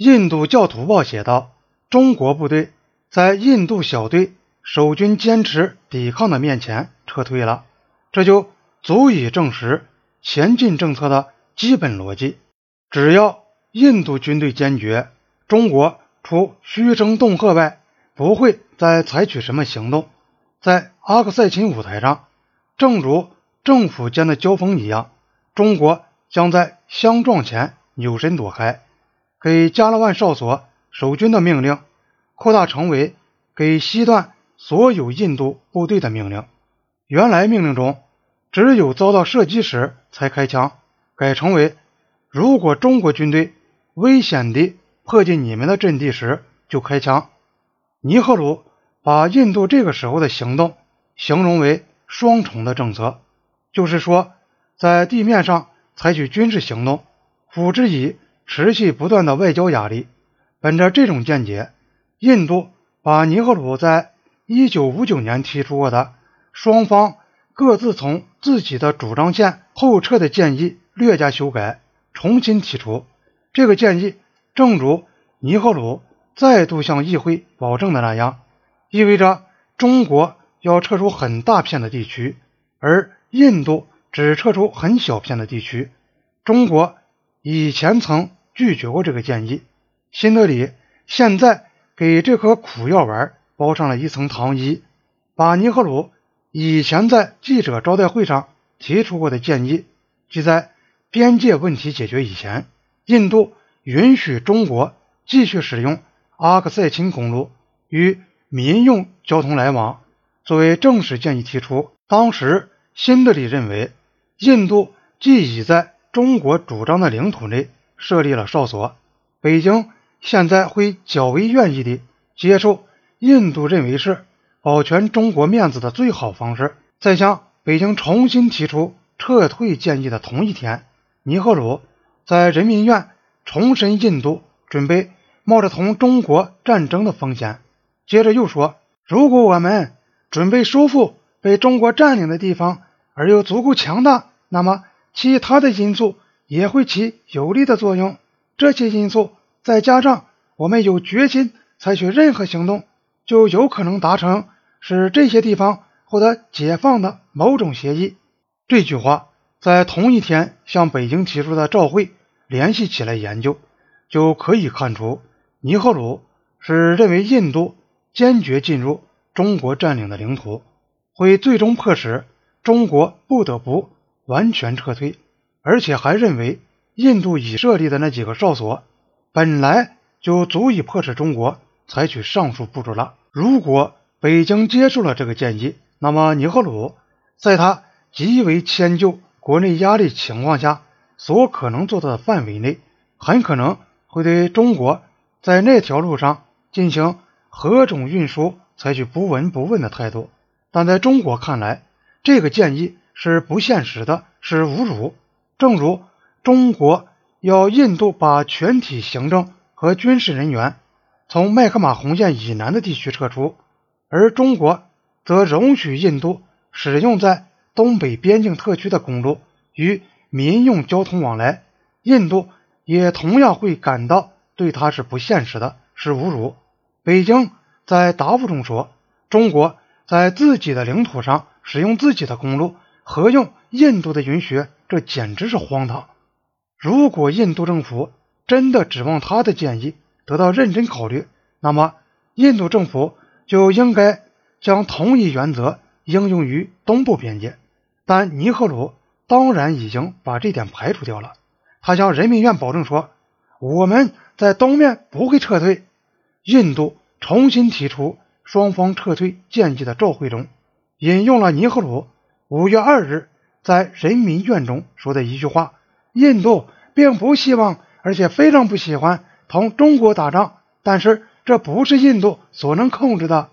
印度教徒报写道：“中国部队在印度小队守军坚持抵抗的面前撤退了，这就足以证实前进政策的基本逻辑。只要印度军队坚决，中国除嘘声恫吓外，不会再采取什么行动。在阿克塞钦舞台上，正如政府间的交锋一样，中国将在相撞前扭身躲开。”给加勒万哨所守军的命令扩大成为给西段所有印度部队的命令。原来命令中只有遭到射击时才开枪，改成为如果中国军队危险地迫近你们的阵地时就开枪。尼赫鲁把印度这个时候的行动形容为双重的政策，就是说，在地面上采取军事行动，辅之以。持续不断的外交压力，本着这种见解，印度把尼赫鲁在1959年提出过的双方各自从自己的主张线后撤的建议略加修改，重新提出。这个建议正如尼赫鲁再度向议会保证的那样，意味着中国要撤出很大片的地区，而印度只撤出很小片的地区。中国以前曾。拒绝过这个建议，新德里现在给这颗苦药丸包上了一层糖衣，把尼赫鲁以前在记者招待会上提出过的建议，即在边界问题解决以前，印度允许中国继续使用阿克塞钦公路与民用交通来往，作为正式建议提出。当时，新德里认为，印度既已在中国主张的领土内。设立了哨所，北京现在会较为愿意地接受印度认为是保全中国面子的最好方式。在向北京重新提出撤退建议的同一天，尼赫鲁在人民院重申印度准备冒着同中国战争的风险。接着又说，如果我们准备收复被中国占领的地方，而又足够强大，那么其他的因素。也会起有利的作用。这些因素再加上我们有决心采取任何行动，就有可能达成使这些地方获得解放的某种协议。这句话在同一天向北京提出的照会联系起来研究，就可以看出尼赫鲁是认为印度坚决进入中国占领的领土，会最终迫使中国不得不完全撤退。而且还认为，印度已设立的那几个哨所本来就足以迫使中国采取上述步骤了。如果北京接受了这个建议，那么尼赫鲁在他极为迁就国内压力情况下所可能做到的范围内，很可能会对中国在那条路上进行何种运输采取不闻不问的态度。但在中国看来，这个建议是不现实的，是侮辱。正如中国要印度把全体行政和军事人员从麦克马洪线以南的地区撤出，而中国则容许印度使用在东北边境特区的公路与民用交通往来，印度也同样会感到对他是不现实的，是侮辱。北京在答复中说：“中国在自己的领土上使用自己的公路，何用印度的允许？”这简直是荒唐！如果印度政府真的指望他的建议得到认真考虑，那么印度政府就应该将同一原则应用于东部边界。但尼赫鲁当然已经把这点排除掉了。他向人民院保证说：“我们在东面不会撤退。”印度重新提出双方撤退建议的照会中，引用了尼赫鲁五月二日。在人民院中说的一句话：“印度并不希望，而且非常不喜欢同中国打仗，但是这不是印度所能控制的。”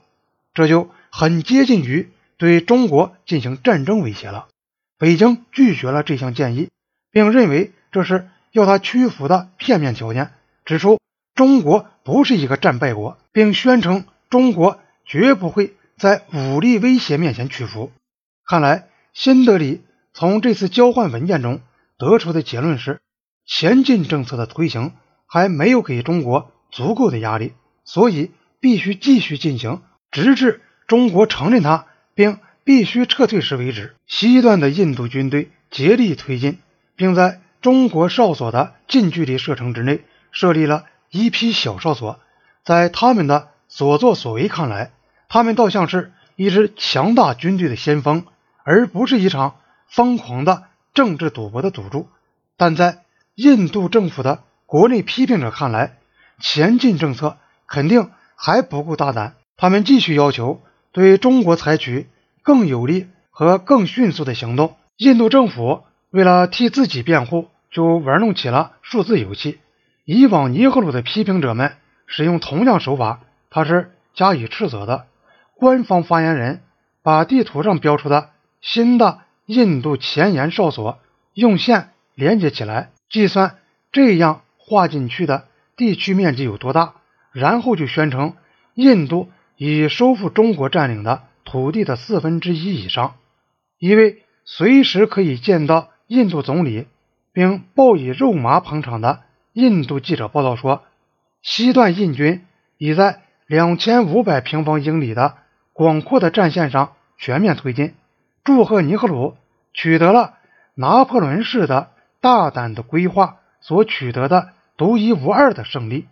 这就很接近于对中国进行战争威胁了。北京拒绝了这项建议，并认为这是要他屈服的片面条件，指出中国不是一个战败国，并宣称中国绝不会在武力威胁面前屈服。看来新德里。从这次交换文件中得出的结论是，前进政策的推行还没有给中国足够的压力，所以必须继续进行，直至中国承认它并必须撤退时为止。西段的印度军队竭力推进，并在中国哨所的近距离射程之内设立了一批小哨所。在他们的所作所为看来，他们倒像是一支强大军队的先锋，而不是一场疯狂的政治赌博的赌注。但在印度政府的国内批评者看来，前进政策肯定还不够大胆。他们继续要求对中国采取更有力和更迅速的行动。印度政府为了替自己辩护，就玩弄起了数字游戏。以往尼赫鲁的批评者们使用同样手法，他是加以斥责的。官方发言人把地图上标出的新的印度前沿哨所用线连接起来，计算。这样划进去的地区面积有多大？然后就宣称印度已收复中国占领的土地的四分之一以上。一位随时可以见到印度总理并报以肉麻捧场的印度记者报道说，西段印军已在两千五百平方英里的广阔的战线上全面推进，祝贺尼赫鲁取得了拿破仑式的大胆的规划。所取得的独一无二的胜利。